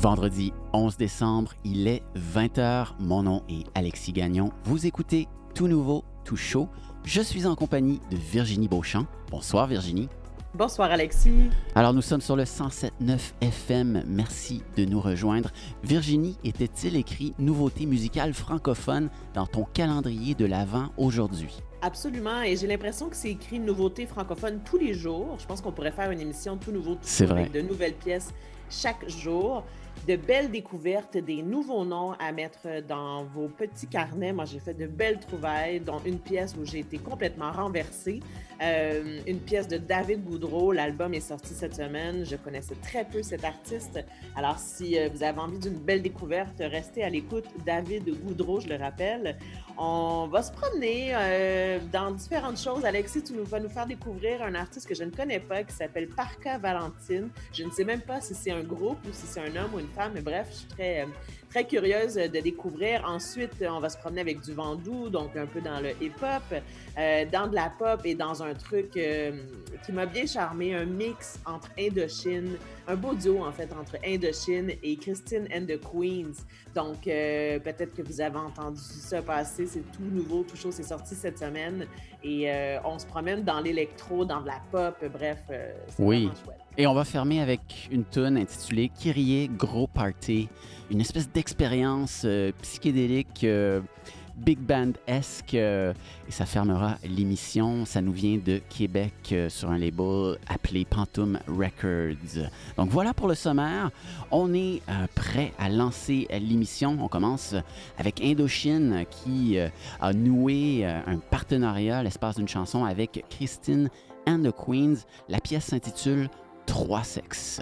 Vendredi 11 décembre, il est 20h. Mon nom est Alexis Gagnon. Vous écoutez Tout Nouveau, Tout Chaud. Je suis en compagnie de Virginie Beauchamp. Bonsoir Virginie. Bonsoir Alexis. Alors nous sommes sur le 107.9 FM. Merci de nous rejoindre. Virginie, était-il écrit nouveauté musicale francophone dans ton calendrier de l'Avent aujourd'hui? Absolument, et j'ai l'impression que c'est écrit nouveauté francophone tous les jours. Je pense qu'on pourrait faire une émission tout nouveau, tout avec de nouvelles pièces chaque jour de belles découvertes, des nouveaux noms à mettre dans vos petits carnets. Moi, j'ai fait de belles trouvailles, dont une pièce où j'ai été complètement renversée. Euh, une pièce de David Goudreau. L'album est sorti cette semaine. Je connaissais très peu cet artiste. Alors, si euh, vous avez envie d'une belle découverte, restez à l'écoute. David Goudreau, je le rappelle. On va se promener euh, dans différentes choses. Alexis, tu vas nous faire découvrir un artiste que je ne connais pas qui s'appelle Parka Valentine. Je ne sais même pas si c'est un groupe ou si c'est un homme ou une femme, mais bref, je suis très, très curieuse de découvrir. Ensuite, on va se promener avec du Vendoux, donc un peu dans le hip-hop, euh, dans de la pop et dans un truc euh, qui m'a bien charmé, un mix entre Indochine, un beau duo en fait entre Indochine et Christine and the Queens. Donc euh, peut-être que vous avez entendu ça passer, c'est tout nouveau, tout chaud, c'est sorti cette semaine et on se promène dans l'électro, dans de la pop, bref, c'est oui. vraiment chouette. Et on va fermer avec une tune intitulée Kyrie Gros Party, une espèce d'expérience psychédélique big band-esque. et ça fermera l'émission. Ça nous vient de Québec euh, sur un label appelé Pantoum Records. Donc voilà pour le sommaire. On est euh, prêt à lancer l'émission. On commence avec Indochine qui euh, a noué un partenariat, l'espace d'une chanson, avec Christine and the Queens. La pièce s'intitule Trois sexes.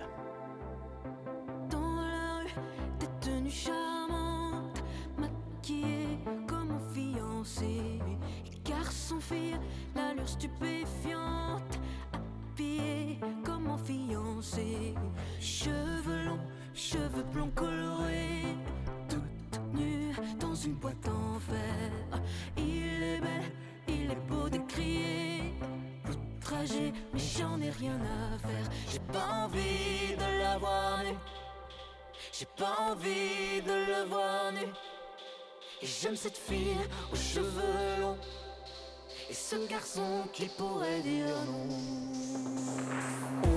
l'allure stupéfiante, habillée comme en fiancé, cheveux longs, cheveux blonds colorés, toute nue dans une boîte en fer. Il est bel, il est beau de mais j'en ai rien à faire. J'ai pas envie de la voir nue, j'ai pas envie de le voir nu. Et j'aime cette fille aux cheveux longs. Et ce garçon qui pourrait dire non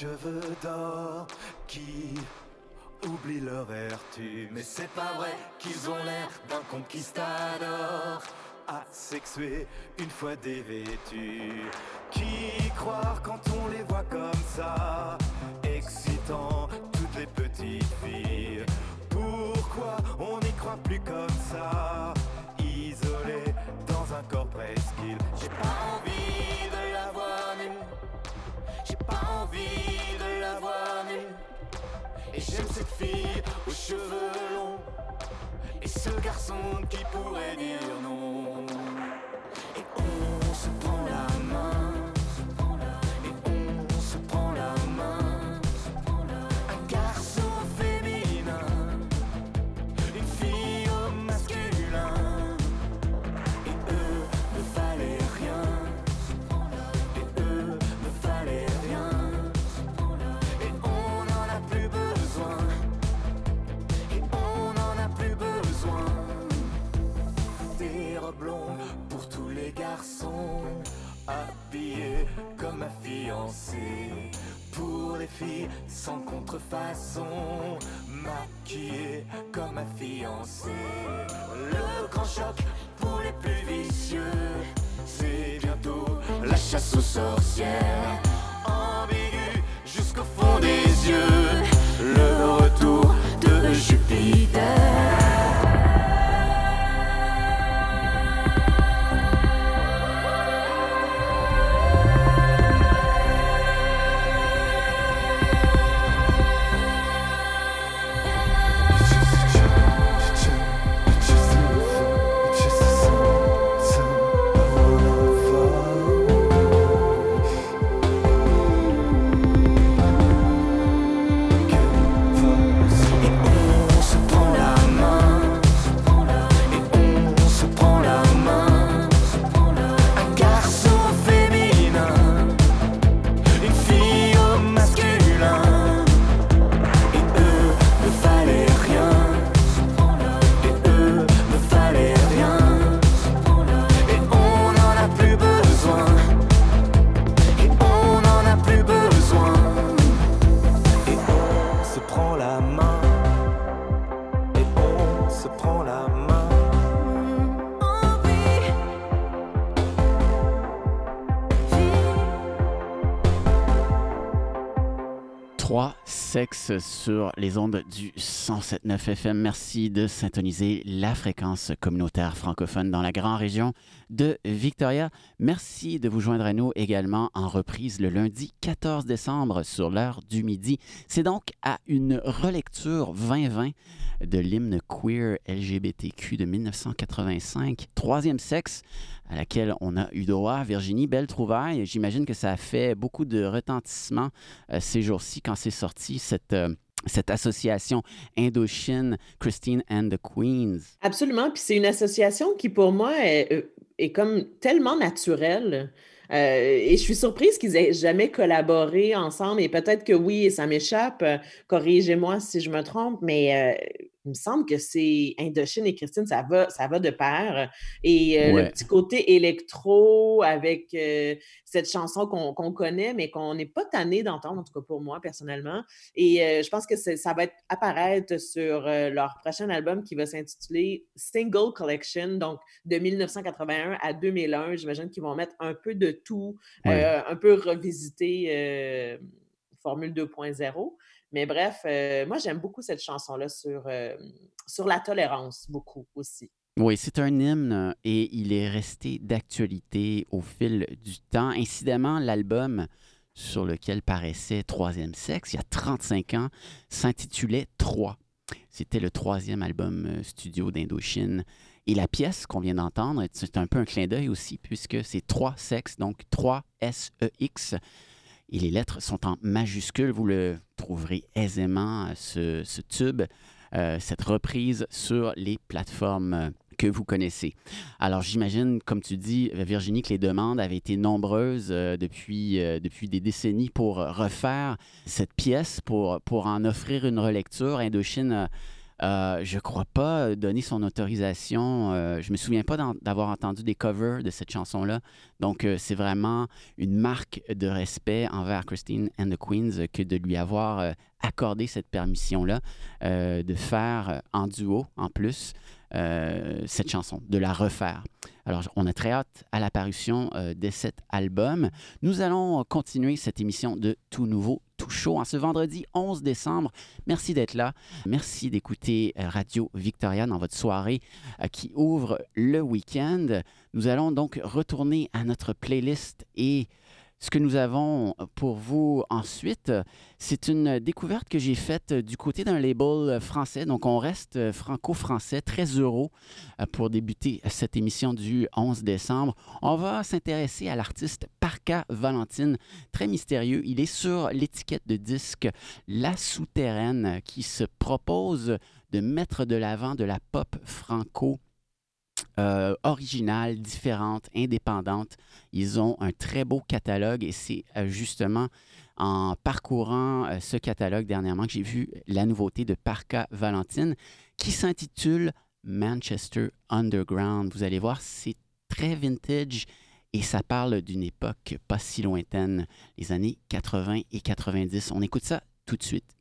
cheveux d'or Qui oublient leur vertu. Mais c'est pas vrai qu'ils ont l'air d'un conquistador Asexué une fois dévêtus Qui croire quand on les voit comme ça Excitant toutes les petites filles? Pourquoi on n'y croit plus comme ça? Et j'aime cette fille aux cheveux longs. Et ce garçon qui pourrait dire non Pour tous les garçons Habillés comme un fiancé. Pour les filles sans contrefaçon Maquillés comme un fiancé. Le grand choc pour les plus vicieux C'est bientôt la chasse aux sorcières. Ambigu jusqu'au fond des yeux Le retour de Jupiter 3 sexe sur les ondes du 107.9 FM. Merci de syntoniser la fréquence communautaire francophone dans la grande région de Victoria. Merci de vous joindre à nous également en reprise le lundi 14 décembre sur l'heure du midi. C'est donc à une relecture 2020 de l'hymne queer LGBTQ de 1985, Troisième sexe, à laquelle on a eu droit. Virginie, belle trouvaille. J'imagine que ça a fait beaucoup de retentissement euh, ces jours-ci quand c'est sorti, cette, euh, cette association Indochine, Christine and the Queens. Absolument. Puis c'est une association qui, pour moi, est, euh, est comme tellement naturelle. et je suis surprise qu'ils aient jamais collaboré ensemble. Et peut-être que oui, ça m'échappe. Corrigez-moi si je me trompe, mais il me semble que c'est Indochine et Christine, ça va, ça va de pair. Et euh, le petit côté électro avec euh, cette chanson qu'on connaît, mais qu'on n'est pas tanné d'entendre, en tout cas pour moi personnellement. Et euh, je pense que ça va être, apparaître sur leur prochain album qui va s'intituler Single Collection, donc de 1981 à 2001. J'imagine qu'ils vont mettre un peu de tout, un peu revisiter Formule 2.0. Mais bref, euh, moi, j'aime beaucoup cette chanson-là sur, euh, sur la tolérance, beaucoup aussi. Oui, c'est un hymne et il est resté d'actualité au fil du temps. Incidemment, l'album sur lequel paraissait Troisième Sexe, il y a 35 ans, s'intitulait Trois. C'était le troisième album euh, studio d'Indochine. Et la pièce qu'on vient d'entendre, c'est un peu un clin d'œil aussi, puisque c'est trois sexes, donc 3 S-E-X. Et les lettres sont en majuscules. Vous le trouverez aisément, ce, tube, euh, cette reprise sur les plateformes euh, que vous connaissez. Alors j'imagine, comme tu dis, Virginie, que les demandes avaient été nombreuses euh, depuis, depuis des décennies pour refaire cette pièce, pour, pour en offrir une relecture. Indochine euh, je crois pas donner son autorisation. Euh, je me souviens pas d'avoir entendu des covers de cette chanson-là. Donc, euh, c'est vraiment une marque de respect envers Christine and the Queens que de lui avoir accordé cette permission-là de faire en duo, en plus, cette chanson, de la refaire. Alors, on a très hâte à l'apparition de cet album. Nous allons continuer cette émission de Tout Nouveau tout chaud en ce vendredi 11 décembre. Merci d'être là. Merci d'écouter euh, Radio Victoria dans votre soirée euh, qui ouvre le week-end. Nous allons donc retourner à notre playlist et ce que nous avons pour vous ensuite, c'est une découverte que j'ai faite du côté d'un label français. Donc, on reste franco-français, très heureux pour débuter cette émission du 11 décembre. On va s'intéresser à l'artiste Parka Valentine, très mystérieux. Il est sur l'étiquette de disque La Souterraine qui se propose de mettre de l'avant de la pop franco euh, originales, différentes, indépendantes. Ils ont un très beau catalogue et c'est euh, justement en parcourant euh, ce catalogue dernièrement que j'ai vu la nouveauté de Parka Valentine qui s'intitule Manchester Underground. Vous allez voir, c'est très vintage et ça parle d'une époque pas si lointaine, les années 80 et 90. On écoute ça tout de suite.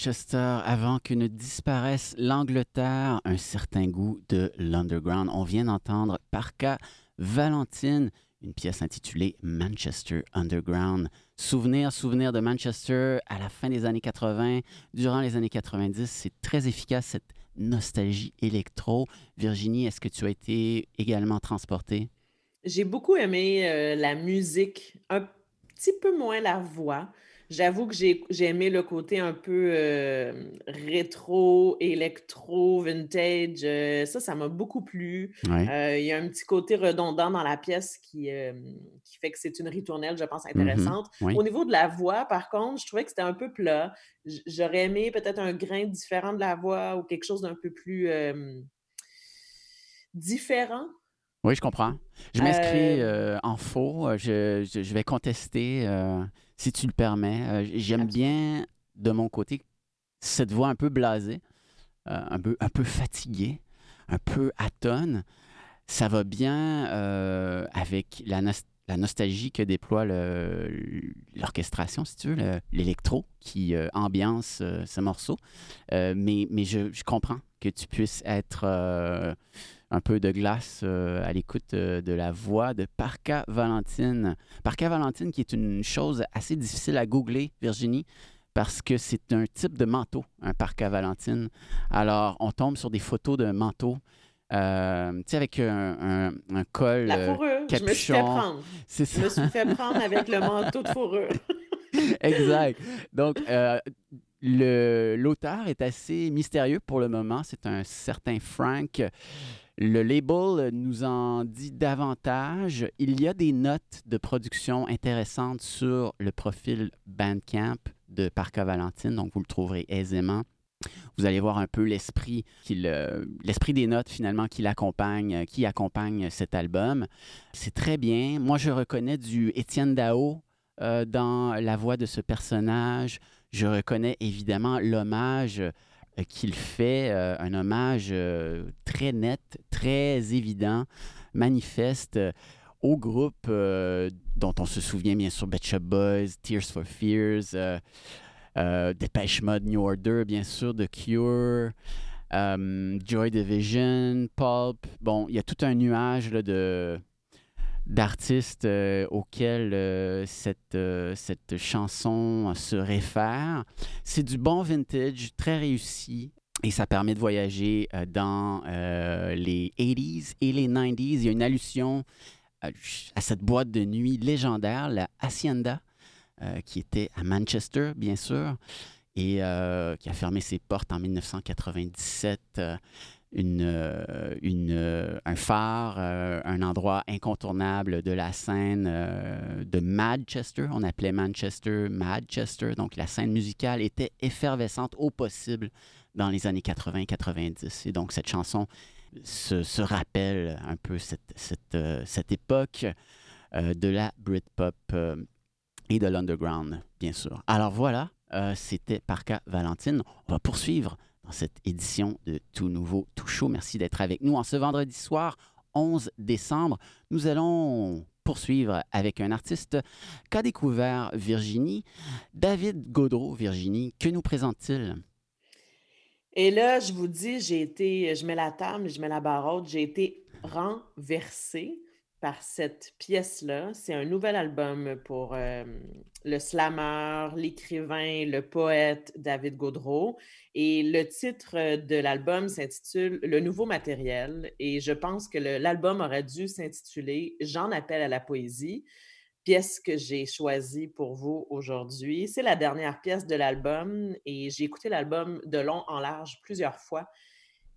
Manchester avant que ne disparaisse l'Angleterre, un certain goût de l'underground. On vient d'entendre Parka Valentine, une pièce intitulée Manchester Underground. Souvenir, souvenir de Manchester à la fin des années 80, durant les années 90. C'est très efficace cette nostalgie électro. Virginie, est-ce que tu as été également transportée? J'ai beaucoup aimé euh, la musique, un petit peu moins la voix. J'avoue que j'ai j'ai aimé le côté un peu euh, rétro, électro, vintage. euh, ça, ça m'a beaucoup plu. Ouais. Euh, il y a un petit côté redondant dans la pièce qui, qui fait que c'est une ritournelle, je pense, Mhm. intéressante. Oui. Au niveau de la voix, par contre, je trouvais que c'était un peu plat. J'aurais aimé peut-être un grain différent de la voix ou quelque chose d'un peu plus différent. Oui, je comprends. Je m'inscris en faux. Je, je- je vais contester, si tu le permets. Euh, J'aime bien, de mon côté, cette voix un peu blasée, euh, un, peu, un peu fatiguée, un peu atone. Ça va bien euh, avec la, nos- la nostalgie que déploie l'orchestration, si tu veux, le- l'électro qui ambiance ce morceau. Mais mais je, je comprends que tu puisses être un peu de glace euh, à l'écoute euh, de la voix de Parka Valentine. Parka Valentine qui est une chose assez difficile à googler, Virginie, parce que c'est un type de manteau, un Parka Valentine. Alors, on tombe sur des photos d'un manteau, euh, tu sais, avec un, un- un col. La fourrure, je me suis fait capuchon. prendre. Je me suis fait prendre avec le manteau de fourrure. exact. Donc, l'auteur est assez mystérieux pour le moment. C'est un certain Frank. Le label nous en dit davantage. Il y a des notes de production intéressantes sur le profil Bandcamp de Parca Valentine, donc vous le trouverez aisément. Vous allez voir un peu l'esprit euh, des notes finalement qui l'accompagne, euh, qui accompagne cet album. C'est très bien. Moi, je reconnais du Étienne Dao euh, dans la voix de ce personnage. Je reconnais évidemment l'hommage qu'il fait, euh, un hommage euh, très net, très évident, manifeste euh, au groupe euh, dont on se souvient bien sûr, Shop Boys, Tears for Fears, euh, euh, Depeche Mode, New Order, bien sûr, The Cure, euh, Joy Division, Pulp. Bon, il y a tout un nuage de d'artistes euh, auxquels euh, cette, euh, cette chanson se réfère. C'est du bon vintage, très réussi. Et ça permet de voyager dans les 80s et les 90s. Il y a une allusion euh, à cette boîte de nuit légendaire, la Hacienda, qui était à Manchester, bien sûr, et qui a fermé ses portes en 1997. Une, euh, euh, un phare, euh, un endroit incontournable de la scène de Manchester. On appelait Manchester Manchester. Donc la scène musicale était effervescente au possible dans les années 80-90. Et donc cette chanson se, rappelle un peu cette, cette, cette époque de la Britpop. Et de l'underground, bien sûr. Alors voilà, c'était Parca Valentine. On va poursuivre cette édition de Tout Nouveau, Tout Chaud. Merci d'être avec nous en ce vendredi soir, 11 décembre. Nous allons poursuivre avec un artiste qu'a découvert Virginie, David Gaudreau. Virginie, que nous présente-t-il? Et là, je vous dis, j'ai été, je mets la table, je mets la barre haute, j'ai été renversée par cette pièce-là. C'est un nouvel album pour euh, le slammer, l'écrivain, le poète David Gaudreau. Et le titre de l'album s'intitule Le nouveau matériel. Et je pense que l'album aurait dû s'intituler J'en appelle à la poésie, pièce que j'ai choisie pour vous aujourd'hui. C'est la dernière pièce de l'album et j'ai écouté l'album de long en large plusieurs fois.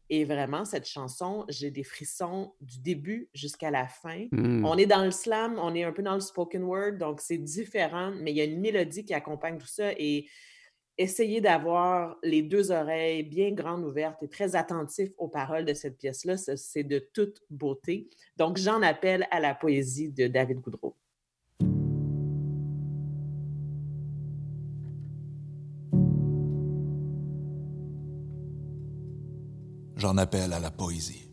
Et vraiment, cette chanson, j'ai des frissons du début jusqu'à la fin. Hmm. On est dans le slam, on est un peu dans le spoken word, donc c'est différent, mais il y a une mélodie qui accompagne tout ça. Et essayez d'avoir les deux oreilles bien grandes ouvertes et très attentifs aux paroles de cette pièce-là. C'est de toute beauté. Donc, j'en appelle à la poésie de David Goudreau. J'en appelle à la poésie.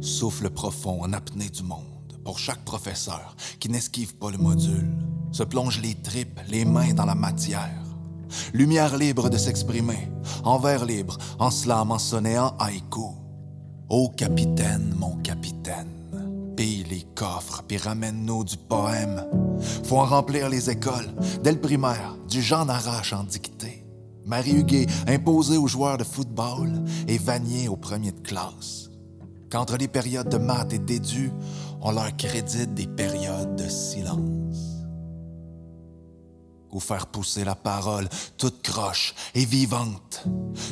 Souffle profond en apnée du monde pour chaque professeur qui n'esquive pas le module, se plonge les tripes, les mains dans la matière. Lumière libre de s'exprimer, en vers libre, en slam, en sonnet, en haïku. Ô capitaine, mon capitaine, pille les coffres, puis ramène-nous du poème. Faut en remplir les écoles, dès le primaire, du genre arrache en dictée. Marie Huguet imposée aux joueurs de football et Vanier au premier de classe. Qu'entre les périodes de maths et d'édu, on leur crédite des périodes de silence. Faire pousser la parole toute croche et vivante.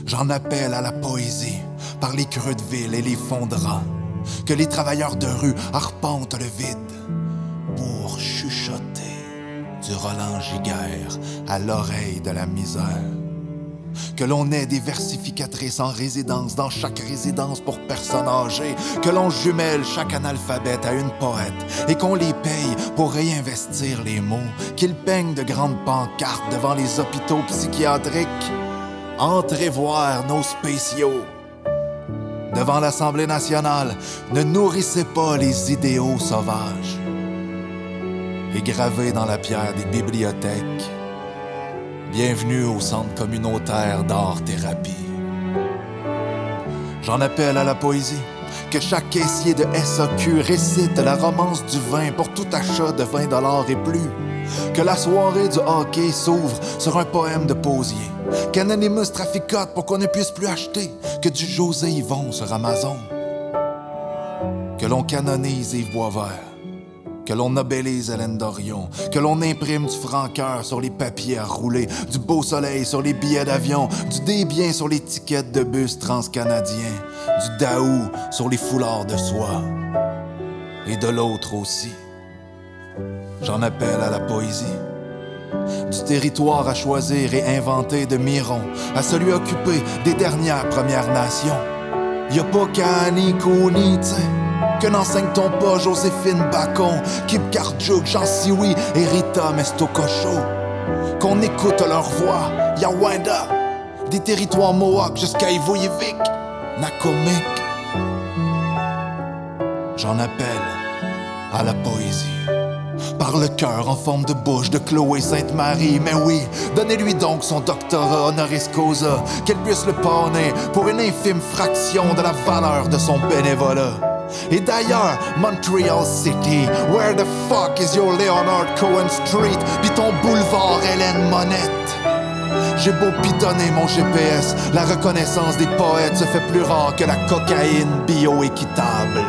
J'en appelle à la poésie par les creux de ville et les fonds de. Que les travailleurs de rue arpentent le vide pour chuchoter du Roland Giguère à l'oreille de la misère que l'on ait des versificatrices en résidence dans chaque résidence pour personnes âgées, que l'on jumelle chaque analphabète à une poète et qu'on les paye pour réinvestir les mots, qu'ils peignent de grandes pancartes devant les hôpitaux psychiatriques. Entrez voir nos spéciaux. Devant l'Assemblée nationale, ne nourrissez pas les idéaux sauvages. Et gravés dans la pierre des bibliothèques, Bienvenue au centre communautaire d'art-thérapie. J'en appelle à la poésie. Que chaque caissier de SAQ récite la romance du vin pour tout achat de 20 dollars et plus. Que la soirée du hockey s'ouvre sur un poème de Posier. Qu'Anonymous traficote pour qu'on ne puisse plus acheter que du José Yvon sur Amazon. Que l'on canonise Yves Boisvert que l'on nobélise Hélène Dorion, que l'on imprime du franc-cœur sur les papiers à rouler, du beau soleil sur les billets d'avion, du débien sur les tickets de bus transcanadiens, du daou sur les foulards de soie. Et de l'autre aussi. J'en appelle à la poésie. Du territoire à choisir et inventer de Miron à celui occupé des dernières Premières Nations. Y a pas qu'à ni t'sais. Que n'enseigne-t-on pas Joséphine Bacon, Kip Jean Sioui et Rita Mestococho? Qu'on écoute leur voix, Yawanda, des territoires Mohawk jusqu'à Ivoyevik, Nakomik. J'en appelle à la poésie. Par le cœur en forme de bouche de Chloé Sainte-Marie, mais oui, donnez-lui donc son doctorat honoris causa, qu'elle puisse le pawner pour une infime fraction de la valeur de son bénévolat. Et d'ailleurs, Montreal City, where the fuck is your Leonard Cohen Street, pis ton boulevard Hélène Monette? J'ai beau pitonner mon GPS, la reconnaissance des poètes se fait plus rare que la cocaïne bio-équitable.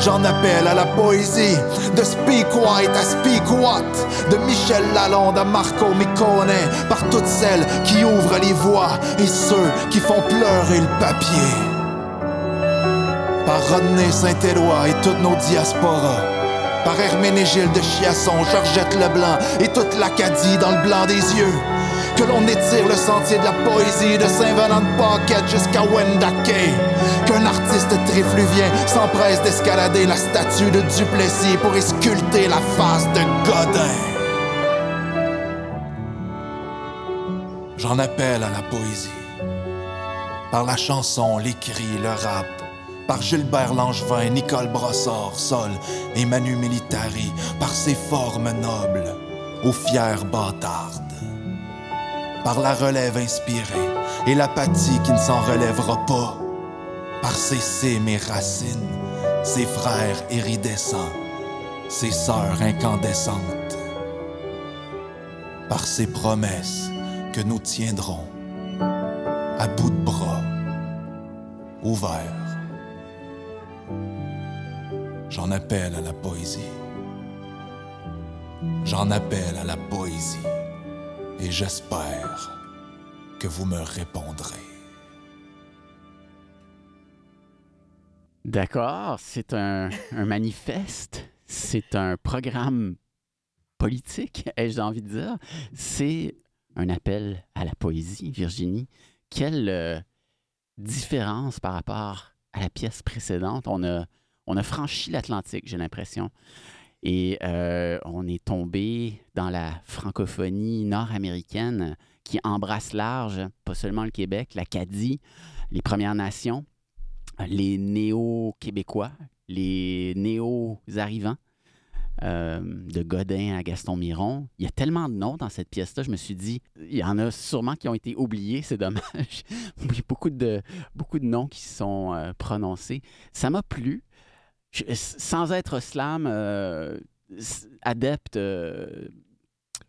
J'en appelle à la poésie, de Speak White à Speak What, de Michel Lalonde à Marco Micone, par toutes celles qui ouvrent les voies et ceux qui font pleurer le papier Rodney Saint-Éloi et toutes nos diasporas, par Herménégilde de Chiasson, Georgette Leblanc et toute l'Acadie dans le blanc des yeux. Que l'on étire le sentier de la poésie de Saint-Venant de Paquette jusqu'à Wendake. Qu'un artiste trifluvien s'empresse d'escalader la statue de Duplessis pour esculter la face de Godin. J'en appelle à la poésie. Par la chanson, les cris, le rap. Par Gilbert Langevin, Nicole Brossard, Sol et Manu Militari. Par ses formes nobles, aux fières bâtardes. Par la relève inspirée et l'apathie qui ne s'en relèvera pas. Par ses cimes et racines, ses frères iridescents, ses sœurs incandescentes. Par ses promesses que nous tiendrons à bout de bras, ouverts. J'en appelle à la poésie. J'en appelle à la poésie. Et j'espère que vous me répondrez. D'accord, c'est un, un manifeste, c'est un programme politique, ai-je envie de dire. C'est un appel à la poésie, Virginie. Quelle euh, différence par rapport à la pièce précédente? On a, on a franchi l'Atlantique, j'ai l'impression. Et euh, on est tombé dans la francophonie nord-américaine qui embrasse large, pas seulement le Québec, l'Acadie, les Premières Nations, les néo-québécois, les néo-arrivants, euh, de Godin à Gaston Miron. Il y a tellement de noms dans cette pièce-là, je me suis dit, il y en a sûrement qui ont été oubliés, c'est dommage. il y a beaucoup de, beaucoup de noms qui sont euh, prononcés. Ça m'a plu. Je- sans être slam, euh, adepte, euh,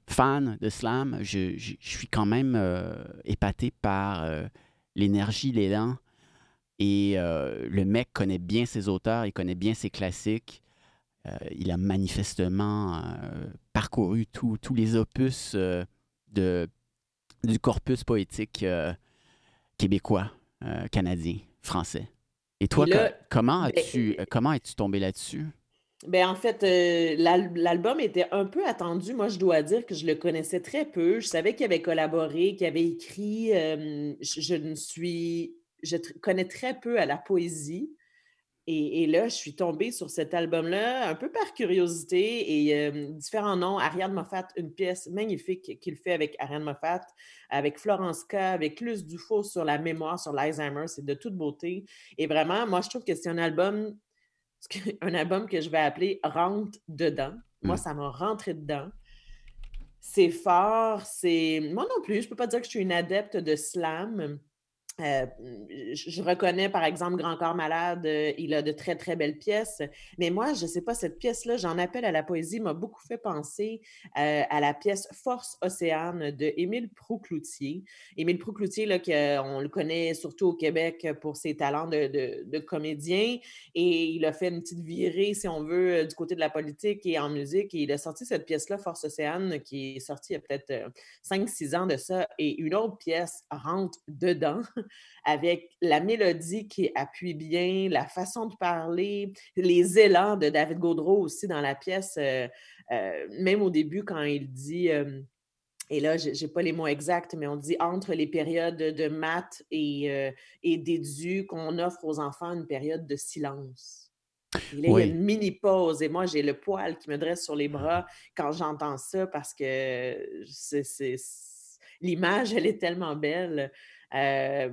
fan de slam, je, suis quand même euh, épaté par euh, l'énergie, l'élan. Et euh, le mec connaît bien ses auteurs, il connaît bien ses classiques. Euh, il a manifestement euh, parcouru tous les opus euh, du corpus poétique euh, québécois, euh, canadien, français. Et toi, Et là, co- comment ben, as-tu euh, comment es-tu tombé là-dessus? Ben, en fait, euh, l'al- l'album était un peu attendu. Moi, je dois dire que je le connaissais très peu. Je savais qu'il avait collaboré, qu'il avait écrit. euh, je, je ne suis. Je connais très peu à la poésie. Et, et là, je suis tombée sur cet album-là un peu par curiosité et euh, différents noms. Ariane Moffat, une pièce magnifique qu'il fait avec Ariane Moffat, avec Florence K, avec Luce Dufault sur la mémoire, sur l'Alzheimer. C'est de toute beauté. Et vraiment, moi, je trouve que c'est un album un album que je vais appeler Rentre dedans. Moi, Mm. ça m'a rentré dedans. C'est fort, c'est. Moi non plus, je peux pas dire que je suis une adepte de slam. Euh, je, reconnais, par exemple, Grand Corps Malade, euh, il a de très, très belles pièces. Mais moi, je sais pas, cette pièce-là, j'en appelle à la poésie, m'a beaucoup fait penser euh, à la pièce Force Océane de Émile Proucloutier. Émile Proucloutier, là, que, on le connaît surtout au Québec pour ses talents de, de- comédien. Et il a fait une petite virée, si on veut, du côté de la politique et en musique. Et il a sorti cette pièce-là, Force Océane, qui est sortie il y a peut-être euh, 5-6 ans de ça. Et une autre pièce rentre dedans avec la mélodie qui appuie bien, la façon de parler, les élans de David Gaudreau aussi dans la pièce. euh, euh, même au début, quand il dit. euh, et là, je n'ai pas les mots exacts, mais on dit entre les périodes de maths et, euh, et d'édu qu'on offre aux enfants une période de silence. Et là, il y a une mini pause et moi, j'ai le poil qui me dresse sur les bras quand j'entends ça parce que c'est- l'image, elle est tellement belle. Euh,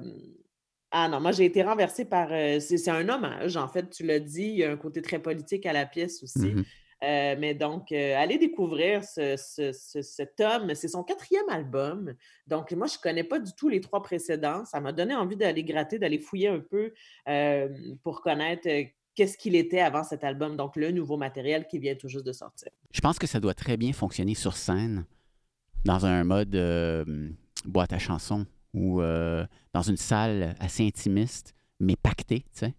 ah non, moi, j'ai été renversée par... euh, c'est un hommage, en fait, tu l'as dit. Il y a un côté très politique à la pièce aussi. Mhm. Euh, mais donc, euh, allez découvrir ce- ce- ce- cet homme. C'est son quatrième album. Donc, moi, je ne connais pas du tout les trois précédents. Ça m'a donné envie d'aller gratter, d'aller fouiller un peu pour connaître qu'est-ce qu'il était avant cet album. Donc, le nouveau matériel qui vient tout juste de sortir. Je pense que ça doit très bien fonctionner sur scène, dans un mode boîte à chansons ou euh, dans une salle assez intimiste, mais pactée, tu sais.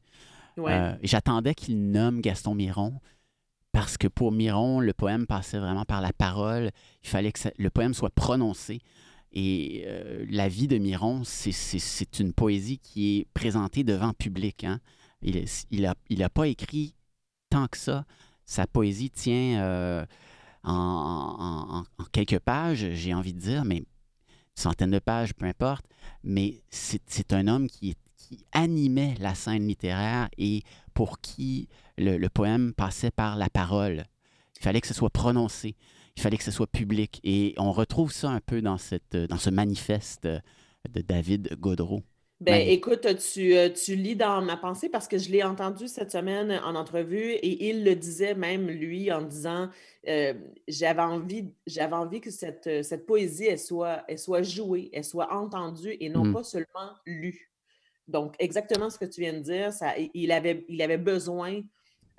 Ouais. Euh, J'attendais qu'il nomme Gaston Miron parce que pour Miron, le poème passait vraiment par la parole. Il fallait que ça- le poème soit prononcé. Et euh, la vie de Miron, c'est- une poésie qui est présentée devant public. hein. Il n'a il a, il a pas écrit tant que ça. Sa poésie tient euh, en, en- en- en quelques pages, j'ai envie de dire, mais centaines de pages, peu importe. Mais c'est un homme qui, animait la scène littéraire et pour qui le, poème passait par la parole. Il fallait que ce soit prononcé. il fallait que ce soit public. Et on retrouve ça un peu dans, dans ce manifeste de David Godreau. Ben, écoute, tu, euh, tu lis dans ma pensée parce que je l'ai entendu cette semaine en entrevue et il le disait même, lui, en disant euh, j'avais envie, j'avais envie que cette, euh, cette poésie, elle soit, elle soit jouée, elle soit entendue et non Mm. pas seulement lue. Donc, exactement ce que tu viens de dire, ça, il, avait, il avait besoin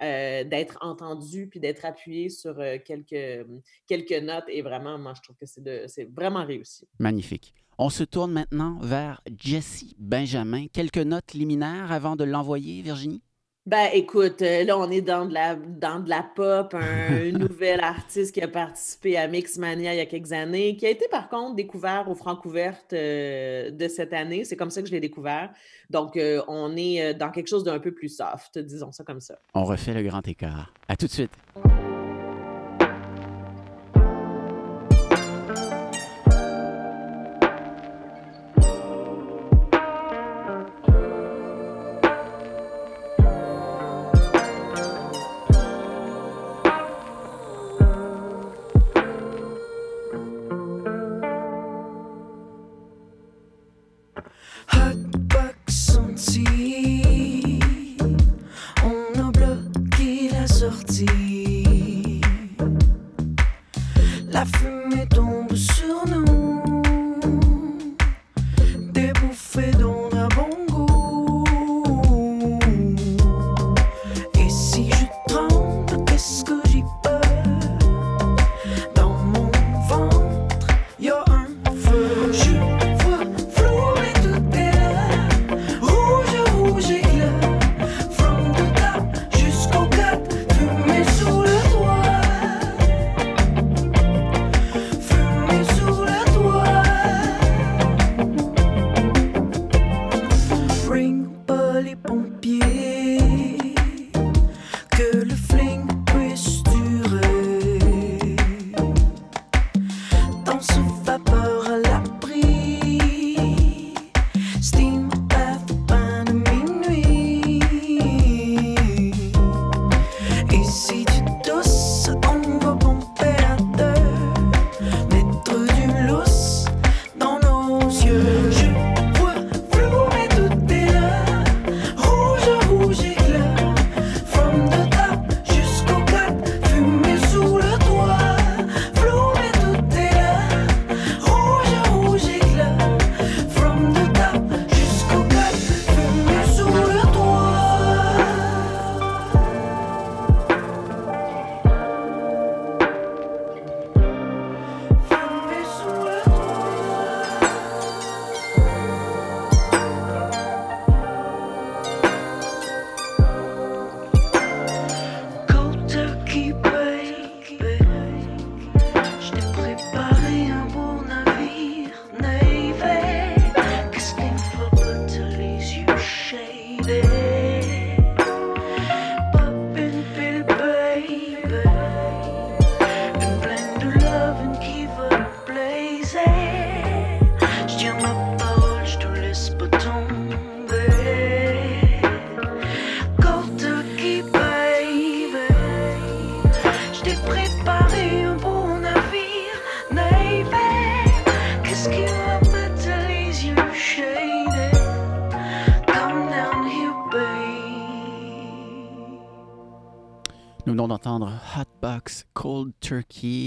euh, d'être entendu puis d'être appuyé sur euh, quelques, quelques notes et vraiment, moi, je trouve que c'est vraiment réussi. Magnifique. On se tourne maintenant vers Jesse Benjamin. Quelques notes liminaires avant de l'envoyer, Virginie? Ben, écoute, euh, là, on est dans de la, dans de la pop, un nouvel artiste qui a participé à Mixmania il y a quelques années, qui a été par contre découvert au Francouverte euh, de cette année. C'est comme ça que je l'ai découvert. Donc, euh, on est euh, dans quelque chose d'un peu plus soft, disons ça comme ça. On refait le grand écart. À tout de suite.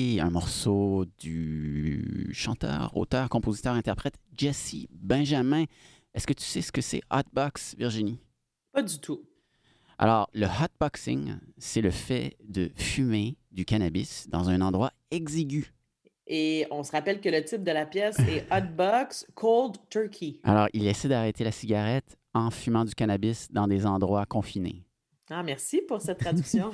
Un morceau du chanteur, auteur, compositeur, interprète Jesse Benjamin. Est-ce que tu sais ce que c'est Hotbox, Virginie? Pas du tout. Alors, le hotboxing, c'est le fait de fumer du cannabis dans un endroit exigu. Et on se rappelle que le titre de la pièce est Hotbox Cold Turkey. Alors, il essaie d'arrêter la cigarette en fumant du cannabis dans des endroits confinés. Ah, merci pour cette traduction.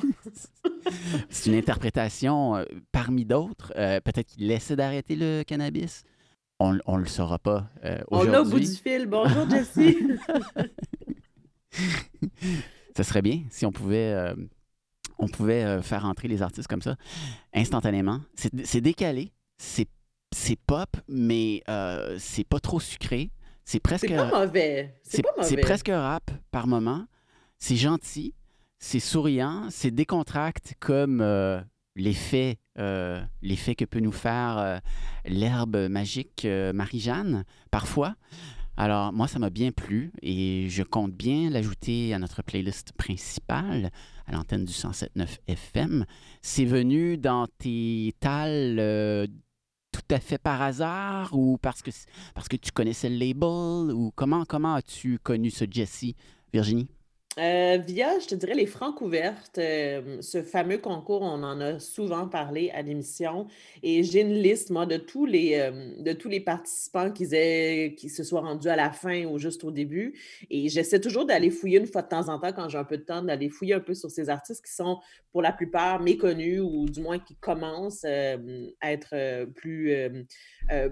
C'est une interprétation euh, parmi d'autres. Euh, Peut-être qu'il essaie d'arrêter le cannabis. On ne le saura pas euh, On l'a au bout du fil. Bonjour, Jessie. Ce serait bien si on pouvait, on pouvait faire entrer les artistes comme ça instantanément. C'est décalé, c'est pop, mais c'est pas trop sucré. C'est presque, C'est pas mauvais. C'est c'est pas mauvais. c'est presque rap par moment. C'est gentil, c'est souriant, c'est décontracte comme euh, l'effet euh, que peut nous faire euh, l'herbe magique Marie-Jeanne, parfois. Alors, moi, ça m'a bien plu et je compte bien l'ajouter à notre playlist principale, à l'antenne du 107.9 FM. C'est venu dans tes tales tout à fait par hasard ou parce que, parce que tu connaissais le label ou comment, comment as-tu connu ce Jesse, Virginie? Euh, via, je te dirais, les francs ouvertes, euh, ce fameux concours, on en a souvent parlé à l'émission. Et j'ai une liste, moi, de tous les, euh, de tous les participants qui, se soient rendus à la fin ou juste au début. Et j'essaie toujours d'aller fouiller une fois de temps en temps, quand j'ai un peu de temps, d'aller fouiller un peu sur ces artistes qui sont, pour la plupart, méconnus ou du moins qui commencent à être plus,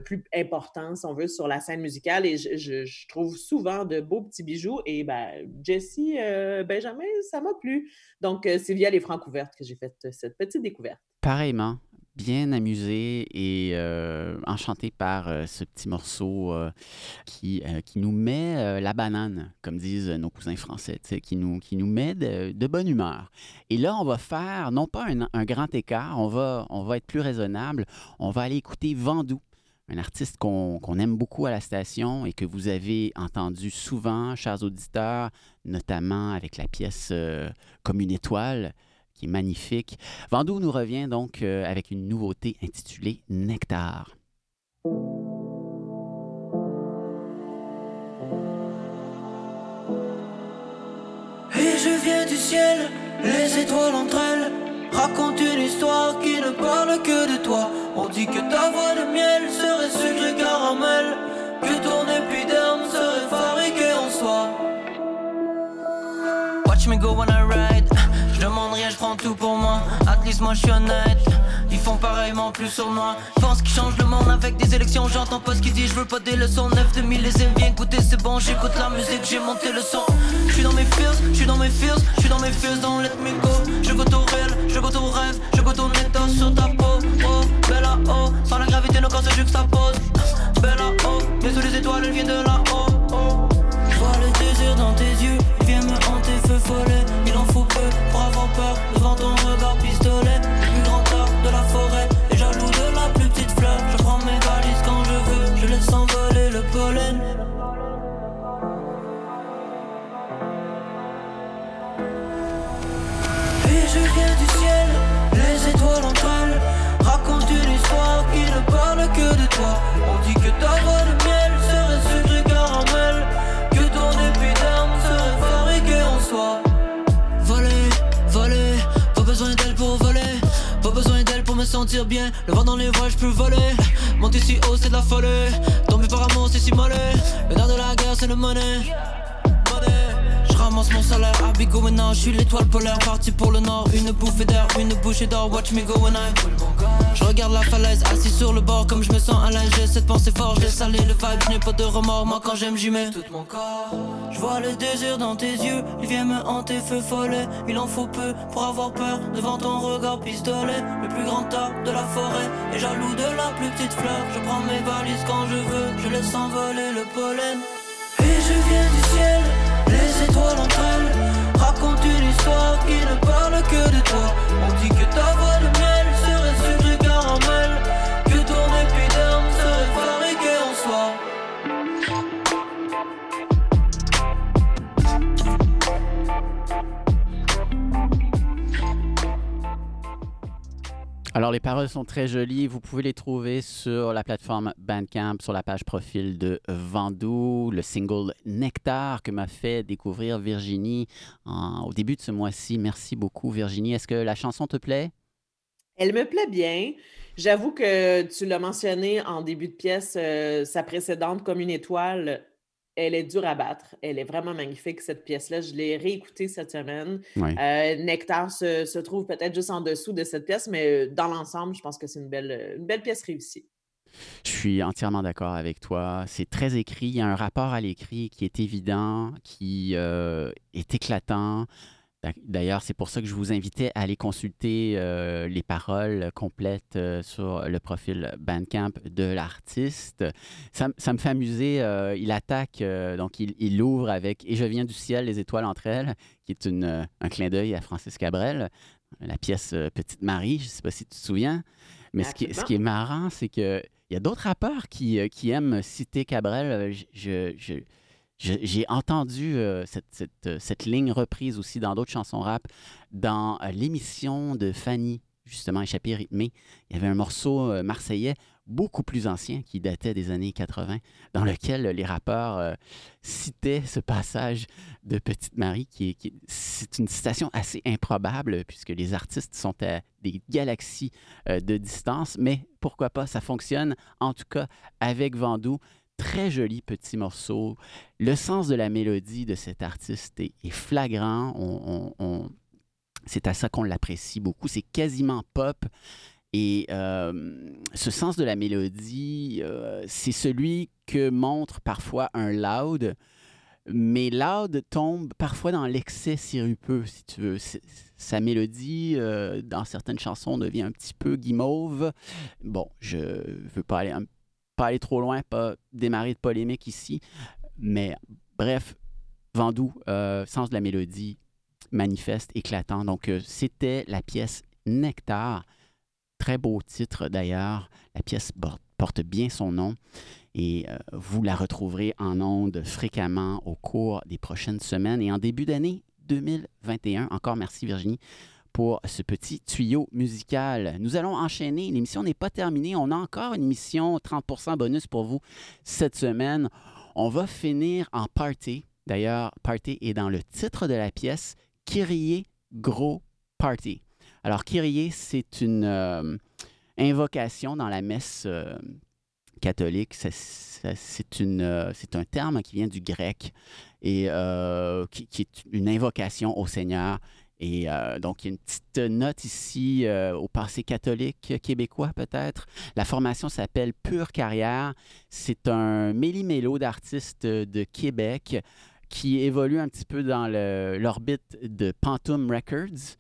plus importants, si on veut, sur la scène musicale. Et je, je, je trouve souvent de beaux petits bijoux. Et ben, Jessie euh, Benjamin, ça m'a plu. Donc, euh, c'est via les francs ouvertes que j'ai fait euh, cette petite découverte. Pareillement, bien amusé et enchanté par ce petit morceau qui, nous met la banane, comme disent nos cousins français, qui nous, qui met de, bonne humeur. Et là, on va faire, non pas un, grand écart, on va, on va être plus raisonnable, on va aller écouter Vandou un artiste qu'on qu aime beaucoup à la station et que vous avez entendu souvent, chers auditeurs, notamment avec la pièce euh, Comme une étoile, qui est magnifique. Vandou nous revient donc euh, avec une nouveauté intitulée Nectar. Et je viens du ciel, les étoiles entre elles racontent une histoire qui ne parle que de toi. On dit que ta voix de miel serait least moi je suis honnête. Ils font pareillement plus sur moi. Pense qu'ils changent le monde avec des élections. J'entends pas ce qu'ils disent, je veux pas des leçons. 9 2000 les aime bien écouter, c'est bon. J'écoute la musique, j'ai monté le son. Je suis dans mes feels, je suis dans mes feels, je suis dans mes feels, dans let me go. Je goûte au réel, je goûte au rêve, je goûte au néto sur ta peau. Oh, bella oh, sans la gravité, nos corps se juxtaposent. Bella oh, mais sous les étoiles, elle vient de là-haut. Oh. Je vois le désir dans tes yeux, il vient me hanter, feu follet. Il en faut peu pour avoir peur devant ton regard. Que de toi. On dit que ta voix de miel serait sucré caramel, que ton épiderme serait fabriqué en soi. Voler, voler, pas besoin d'elle pour voler. Pas besoin d'elle pour me sentir bien. Le vent dans les voiles, je peux voler. Monter si haut, c'est de la folie. Tomber par amour, c'est si mollet. Le nerf de la guerre, c'est le money. Je ramasse mon salaire à Bigo maintenant, je suis l'étoile polaire parti pour le nord, une bouffée d'air, une bouchée d'or, watch me go when I Je regarde la falaise, assis sur le bord comme je me sens à j'ai cette pensée forte, laisse aller le vibe, je n'ai pas de remords, moi quand j'aime j'y mets tout mon corps. Je vois le désir dans tes yeux, il vient me hanter, feu follet, il en faut peu pour avoir peur devant ton regard pistolet, le plus grand arbre de la forêt, et jaloux de la plus petite fleur, je prends mes valises quand je veux, je laisse envoler le pollen, les paroles sont très jolies. Vous pouvez les trouver sur la plateforme Bandcamp, sur la page profil de Vandou, le single Nectar que m'a fait découvrir Virginie au début de ce mois-ci. Merci beaucoup, Virginie. Est-ce que la chanson te plaît? Elle me plaît bien. J'avoue que tu l'as mentionné en début de pièce, euh, sa précédente comme une étoile, elle est dure à battre. Elle est vraiment magnifique, cette pièce-là. Je l'ai réécoutée cette semaine. Oui. Euh, Nectar se, se trouve peut-être juste en dessous de cette pièce, mais euh, dans l'ensemble, je pense que c'est une belle, une belle pièce réussie. Je suis entièrement d'accord avec toi. C'est très écrit. Il y a un rapport à l'écrit qui est évident, qui euh, est éclatant. D'ailleurs, c'est pour ça que je vous invitais à aller consulter euh, les paroles complètes euh, sur le profil Bandcamp de l'artiste. Ça, ça, me fait amuser. Euh, il attaque, donc il, il, ouvre avec Et je viens du ciel, les étoiles entre elles, qui est une, un clin d'œil à Francis Cabrel. la pièce Petite Marie. Je ne sais pas si tu te souviens. Mais ce qui, ce qui est marrant, c'est qu'il y a d'autres rappeurs qui, qui aiment citer Cabrel. Je- je- je- j'ai entendu euh, cette, cette, euh, cette ligne reprise aussi dans d'autres chansons rap. Dans euh, l'émission de Fanny, justement, Échappée rythmée, il y avait un morceau marseillais beaucoup plus ancien qui datait des années 80, dans lequel les rappeurs citaient ce passage de Petite Marie, qui qui est- c'est une citation assez improbable, puisque les artistes sont à des galaxies de distance, mais pourquoi pas, ça fonctionne, en tout cas, avec Vandou. Très joli petit morceau. Le sens de la mélodie de cet artiste est, flagrant. C'est à ça qu'on l'apprécie beaucoup. C'est quasiment pop. Et euh, ce sens de la mélodie, euh, c'est celui que montre parfois un loud, mais loud tombe parfois dans l'excès sirupeux, si tu veux. Sa mélodie, euh, dans certaines chansons, devient un petit peu guimauve. Bon, je veux pas aller, un- pas aller trop loin, pas démarrer de polémique ici, mais bref, Vandou, euh, sens de la mélodie, manifeste, éclatant. Donc, euh, c'était la pièce Nectar. Très beau titre d'ailleurs. La pièce por- porte bien son nom et euh, vous la retrouverez en ondes fréquemment au cours des prochaines semaines et en début d'année 2021. Encore merci Virginie pour ce petit tuyau musical. Nous allons enchaîner. L'émission n'est pas terminée. On a encore une émission 30% bonus pour vous cette semaine. On va finir en party. D'ailleurs, party est dans le titre de la pièce. Kyrie Gros Party. Alors, Kyrie, c'est une euh, invocation dans la messe euh, catholique. Euh, c'est un terme qui vient du grec et qui est une invocation au Seigneur. Et euh, donc, il y a une petite note ici euh, au passé catholique québécois, peut-être. La formation s'appelle Pure Carrière. C'est un méli-mélo d'artistes de Québec qui évolue un petit peu dans l'orbite de Pantoum Records.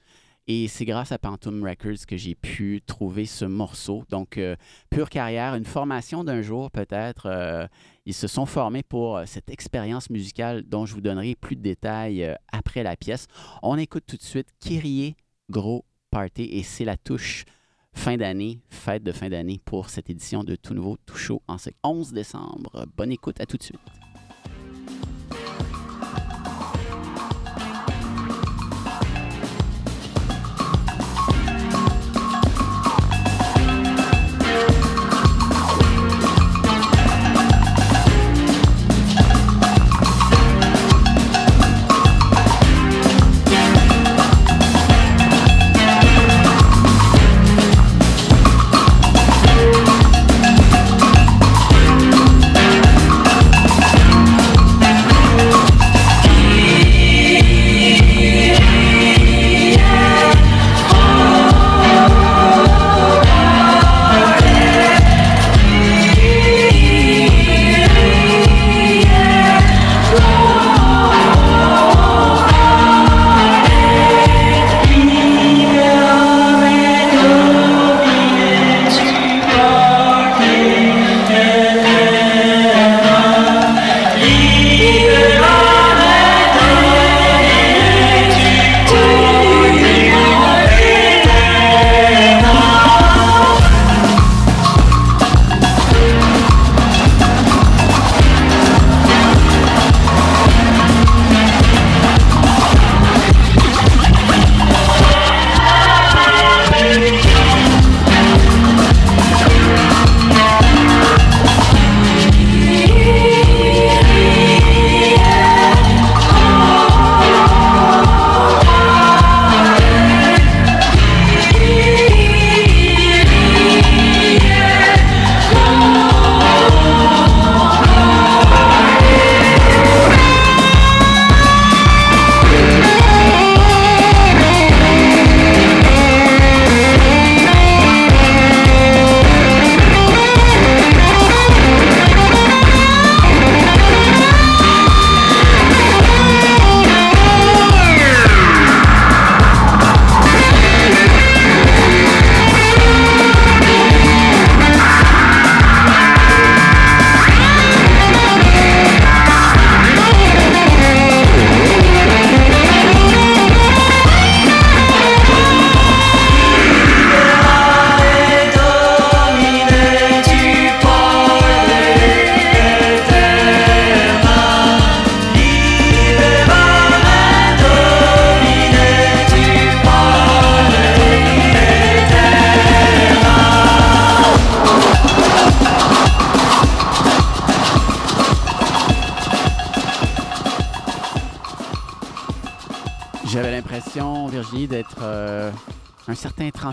Et c'est grâce à Pantoum Records que j'ai pu trouver ce morceau. Donc, euh, pure carrière, une formation d'un jour peut-être. euh, ils se sont formés pour euh, cette expérience musicale dont je vous donnerai plus de détails après la pièce. On écoute tout de suite Kyrie Gros Party et c'est la touche fin d'année, fête de fin d'année pour cette édition de Tout Nouveau Tout Chaud en ce 11 décembre. Bonne écoute, à tout de suite.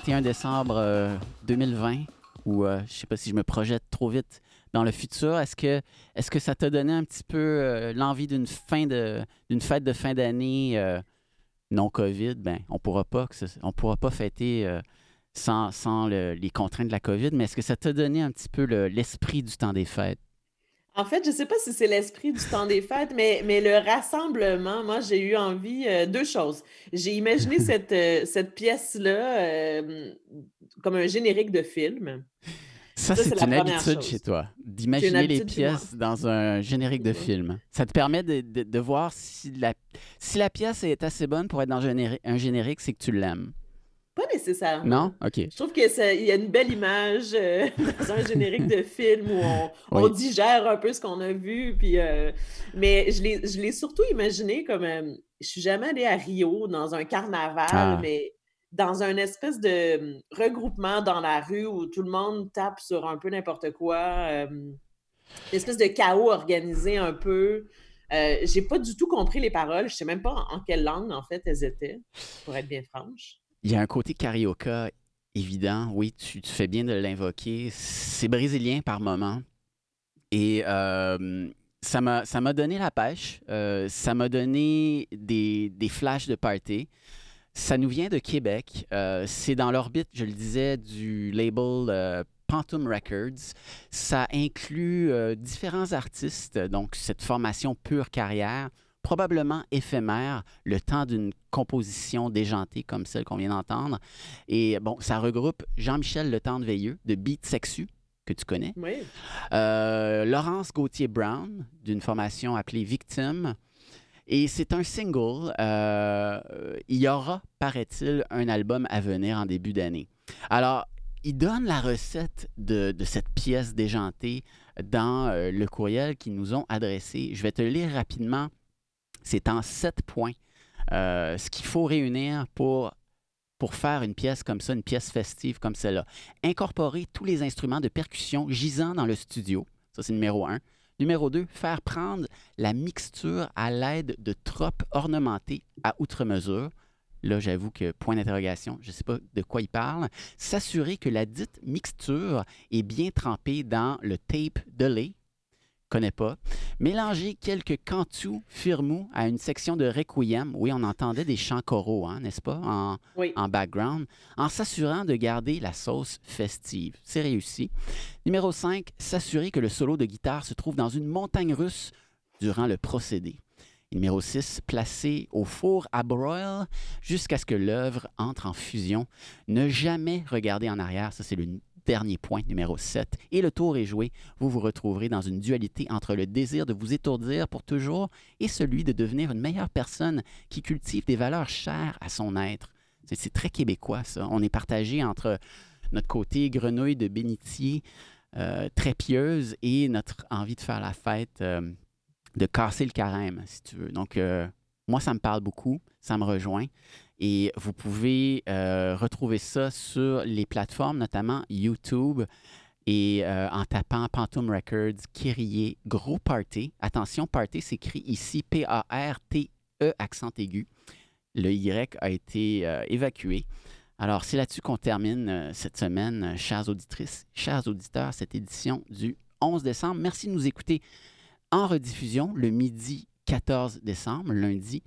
31 décembre euh, 2020, ou euh, je sais pas si je me projette trop vite dans le futur. Est-ce que, est que ça t'a donné un petit peu euh, l'envie d'une fin d'une fête de fin d'année euh, non COVID? Ben, on pourra pas, on pourra pas fêter euh, sans, sans le- les contraintes de la COVID, mais est-ce que ça t'a donné un petit peu le- l'esprit du temps des fêtes? En fait, je ne sais pas si c'est l'esprit du temps des fêtes, mais, mais le rassemblement, moi, j'ai eu envie euh, deux choses. J'ai imaginé cette, euh, cette pièce-là euh, comme un générique de film. Ça, Ça, c'est une habitude chose. chez toi, d'imaginer les pièces dans un générique de film. Ça te permet de, de- de voir si la, si la pièce est assez bonne pour être dans un générique, c'est que tu l'aimes. Pas nécessairement. Non? OK. Je trouve qu'il y a une belle image euh, dans un générique de film où on, digère un peu ce qu'on a vu. Puis, euh, mais je l'ai surtout imaginé comme. euh, je suis jamais allée à Rio dans un carnaval, Ah. mais dans un espèce de euh, regroupement dans la rue où tout le monde tape sur un peu n'importe quoi. euh, une espèce de chaos organisé un peu. Euh, J'ai pas du tout compris les paroles. Je sais même pas en quelle langue, en fait, elles étaient, pour être bien franche. Il y a un côté carioca évident. Oui, tu, fais bien de l'invoquer. C'est brésilien par moment. Et euh, ça m'a donné la pêche. Euh, ça m'a donné des, des flashs de party. Ça nous vient de Québec. Euh, c'est dans l'orbite, je le disais, du label euh, Pantum Records. Ça inclut différents artistes, donc cette formation pure carrière, probablement éphémère, le temps d'une composition déjantée comme celle qu'on vient d'entendre. Et bon, ça regroupe Jean-Michel Le Temps de Veilleux de Beat Sexu, que tu connais. Oui. Euh, Laurence Gauthier-Brown, d'une formation appelée Victime. Et c'est un single. Euh, il y aura, paraît-il, un album à venir en début d'année. Alors, il donne la recette de, de cette pièce déjantée dans euh, le courriel qu'ils nous ont adressé. Je vais te lire rapidement. C'est en sept points. Euh, ce qu'il faut réunir pour, pour faire une pièce comme ça, une pièce festive comme celle-là. Incorporer tous les instruments de percussion gisant dans le studio. Ça, c'est numéro un. Numéro 2, faire prendre la mixture à l'aide de tropes ornementées à outre mesure. Là, j'avoue que point d'interrogation, je ne sais pas de quoi il parle. S'assurer que la dite mixture est bien trempée dans le tape de lait. Connais pas. Mélanger quelques cantous firmous à une section de requiem. Oui, on entendait des chants choraux, hein, n'est-ce pas, en, Oui. en background, en s'assurant de garder la sauce festive. C'est réussi. Numéro 5, s'assurer que le solo de guitare se trouve dans une montagne russe durant le procédé. Et numéro 6, placer au four à broil jusqu'à ce que l'œuvre entre en fusion. Ne jamais regarder en arrière, ça c'est le dernier point, numéro 7. Et le tour est joué. Vous vous retrouverez dans une dualité entre le désir de vous étourdir pour toujours et celui de devenir une meilleure personne qui cultive des valeurs chères à son être. C'est- très québécois, ça. On est partagé entre notre côté grenouille de bénitier, euh, très pieuse, et notre envie de faire la fête, euh, de casser le carême, si tu veux. Donc, euh, moi, ça me parle beaucoup, ça me rejoint. Et vous pouvez euh, retrouver ça sur les plateformes, notamment YouTube, et euh, en tapant Pantoum Records, Kyrie, Gros Party. Attention, Party s'écrit ici P-A-R-T-E, accent aigu. Le Y a été euh, évacué. Alors, c'est là-dessus qu'on termine cette semaine, chères auditrices, chers auditeurs, cette édition du 11 décembre. Merci de nous écouter en rediffusion le midi 14 décembre, lundi.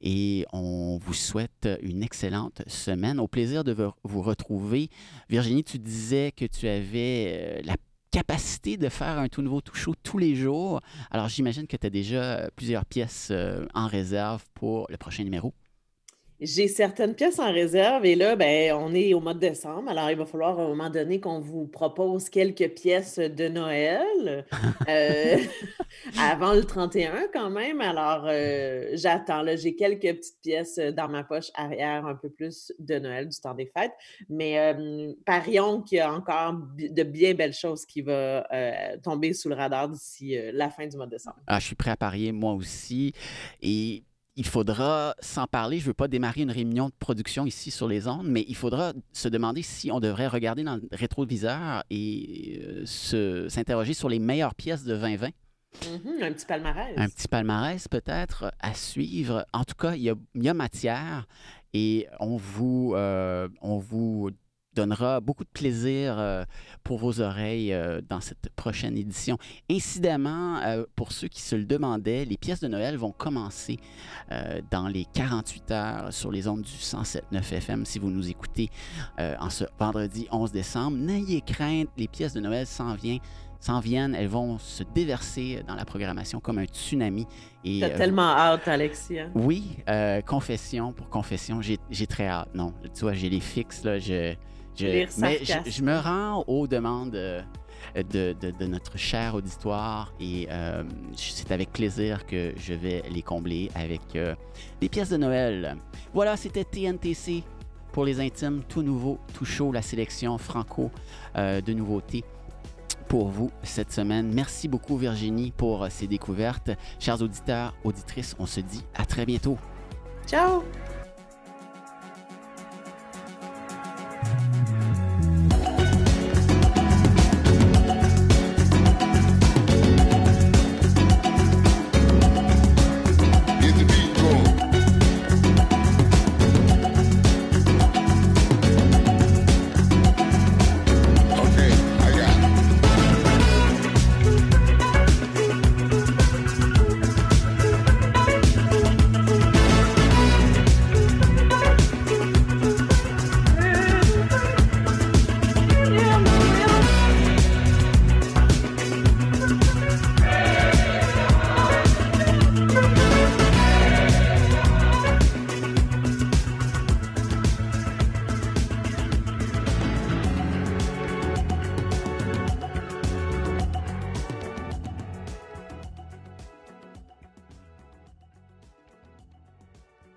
Et on vous souhaite une excellente semaine. Au plaisir de vous- retrouver. Virginie, tu disais que tu avais euh, la capacité de faire un tout nouveau tout chaud tous les jours. Alors, j'imagine que tu as déjà plusieurs pièces euh, en réserve pour le prochain numéro. J'ai certaines pièces en réserve et là, ben, on est au mois de décembre. Alors, il va falloir à un moment donné qu'on vous propose quelques pièces de Noël euh, avant le 31 quand même. Alors, euh, j'attends. Là, j'ai quelques petites pièces dans ma poche arrière, un peu plus de Noël, du temps des fêtes. Mais euh, parions qu'il y a encore de bien belles choses qui vont tomber sous le radar d'ici la fin du mois de décembre. Ah, je suis prêt à parier, moi aussi. Et il faudra s'en parler. Je ne veux pas démarrer une réunion de production ici sur les ondes, mais il faudra se demander si on devrait regarder dans le rétroviseur et euh, se- s'interroger sur les meilleures pièces de 2020 Mhm, un petit palmarès. un petit palmarès peut-être à suivre. En tout cas, il y a, il y a matière et on vous, euh, on vous donnera beaucoup de plaisir euh, pour vos oreilles euh, dans cette prochaine édition. Incidemment, euh, pour ceux qui se le demandaient, les pièces de Noël vont commencer dans les 48 heures sur les ondes du 107.9 FM si vous nous écoutez en ce vendredi 11 décembre. N'ayez crainte, les pièces de Noël s'en viennent. S'en viennent, elles vont se déverser dans la programmation comme un tsunami. T'as euh, tellement hâte, Alexia. oui, euh, confession pour confession, j'ai j'ai très hâte. Non, tu vois, j'ai les fixes, là. Je, je, Lire mais je, me rends aux demandes euh, de, de- de notre cher auditoire et euh, c'est avec plaisir que je vais les combler avec euh, des pièces de Noël. Voilà, c'était TNTC pour les intimes, tout nouveau, tout chaud, la sélection franco euh, de nouveautés pour vous cette semaine. Merci beaucoup Virginie pour ces découvertes. Chers auditeurs, auditrices, on se dit à très bientôt. Ciao! Thank you.